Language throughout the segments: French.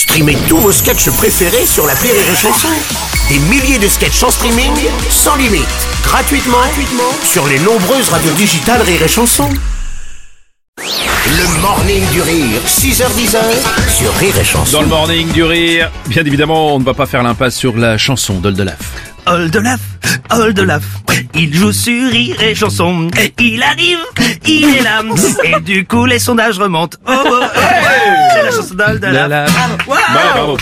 Streamez tous vos sketchs préférés sur la Rire et Chanson. Des milliers de sketchs en streaming, sans limite, gratuitement, gratuitement sur les nombreuses radios digitales Rire et Chanson. Le morning du rire, 6h10 sur Rire et Chanson. Dans le morning du rire, bien évidemment, on ne va pas faire l'impasse sur la chanson d'Oldelaf. Oldelaf, Oldelaf, il joue sur rire et chanson. Il arrive, il est là, et du coup les sondages remontent. Oh, oh, oh. C'est la chanson d'Oldelaf. La, la. Wow. Bravo.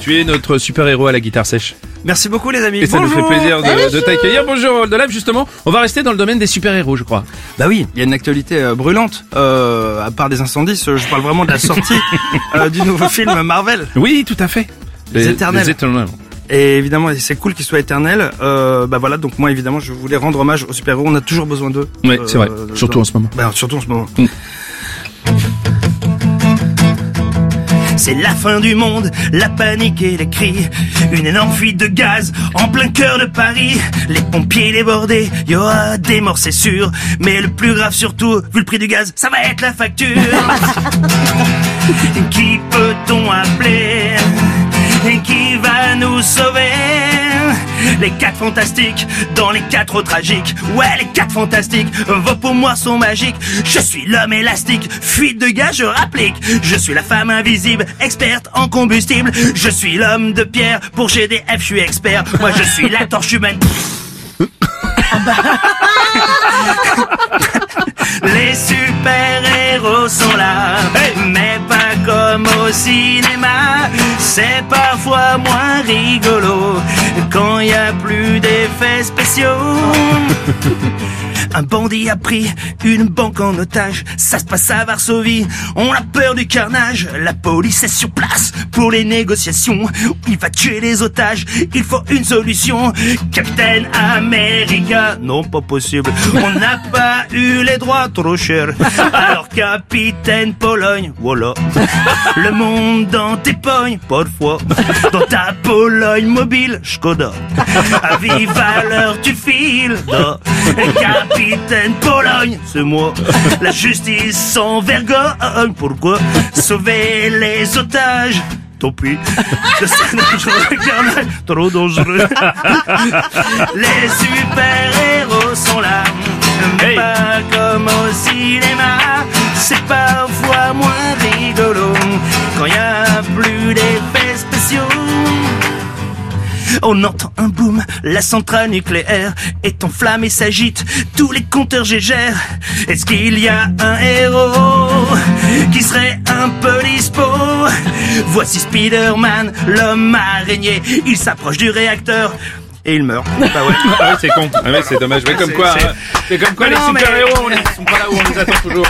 Tu es notre super-héros à la guitare sèche. Merci beaucoup les amis. Et ça nous fait plaisir de, de t'accueillir. Bonjour Oldelaf, justement. On va rester dans le domaine des super-héros, je crois. Bah oui, il y a une actualité euh, brûlante. Euh, à part des incendies, ce- je parle vraiment de la sortie euh, du nouveau film Marvel. Oui, tout à fait. Les Éternels. Les éternels. Et évidemment, c'est cool qu'il soit éternel. Euh, bah voilà, donc moi évidemment, je voulais rendre hommage aux super-héros. On a toujours besoin d'eux. Oui, Euh, c'est vrai. Surtout dans- en ce moment. Bah, surtout en ce moment. Mm. C'est la fin du monde, la panique et les cris. Une énorme fuite de gaz en plein cœur de Paris. Les pompiers débordés, y aura des morts c'est sûr. Mais le plus grave surtout, vu le prix du gaz, ça va être la facture. Qui peut-on appeler? Qui va nous sauver? Les quatre fantastiques dans les quatre tragiques. Ouais les quatre fantastiques Vos pouvoirs sont magiques. Je suis l'homme élastique Fuite de gaz je rapplique. Je suis la femme invisible Experte en combustible. Je suis l'homme de pierre Pour GDF je suis expert. Moi je suis la torche humaine. Les super-héros sont là, mais pas comme au cinéma. C'est parfois moins rigolo plus d'effets spéciaux. Un bandit a pris une banque en otage. Ça se passe à Varsovie. On a peur du carnage. La police est sur place pour les négociations. Il va tuer les otages. Il faut une solution. Capitaine America. Non, pas possible. On n'a pas eu les droits trop chers. Alors Capitaine Pologne. Voilà. Le monde dans tes pognes. Parfois. Dans ta Pologne mobile. Skoda. À vive valeur tu files. Capitaine Pologne, c'est moi. La justice sans vergogne. Pourquoi sauver les otages? Tant pis. Je sais dangereux, carnage, trop dangereux. Les super-héros sont là, mais Hey. pas comme au cinéma. On entend un boom, la centrale nucléaire est en flamme et s'agite, tous les compteurs gégèrent. Est-ce qu'il y a un héros qui serait un peu dispo? Voici Spider-Man, l'homme araignée, il s'approche du réacteur et il meurt. Bah ouais. Ah oui, c'est con. Ah c'est dommage. Mais comme quoi, c'est- hein, comme quoi Mais les mais- super-héros, on ne sont pas là où on les attend toujours.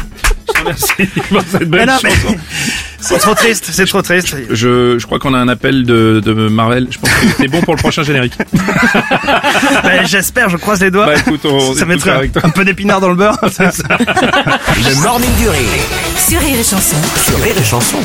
Je te remercie pour cette belle mais chanson. c'est trop triste, c'est trop triste. Je, je crois qu'on a un appel de, de Marvel. Je pense que c'est bon pour le prochain générique. Bah, J'espère, je croise les doigts. Bah écoute, on ça écoute mettrait toi. un peu d'épinard dans le beurre. c'est ça. Le morning du rire, Sur Rire et Chanson. sur. Rire et Chanson.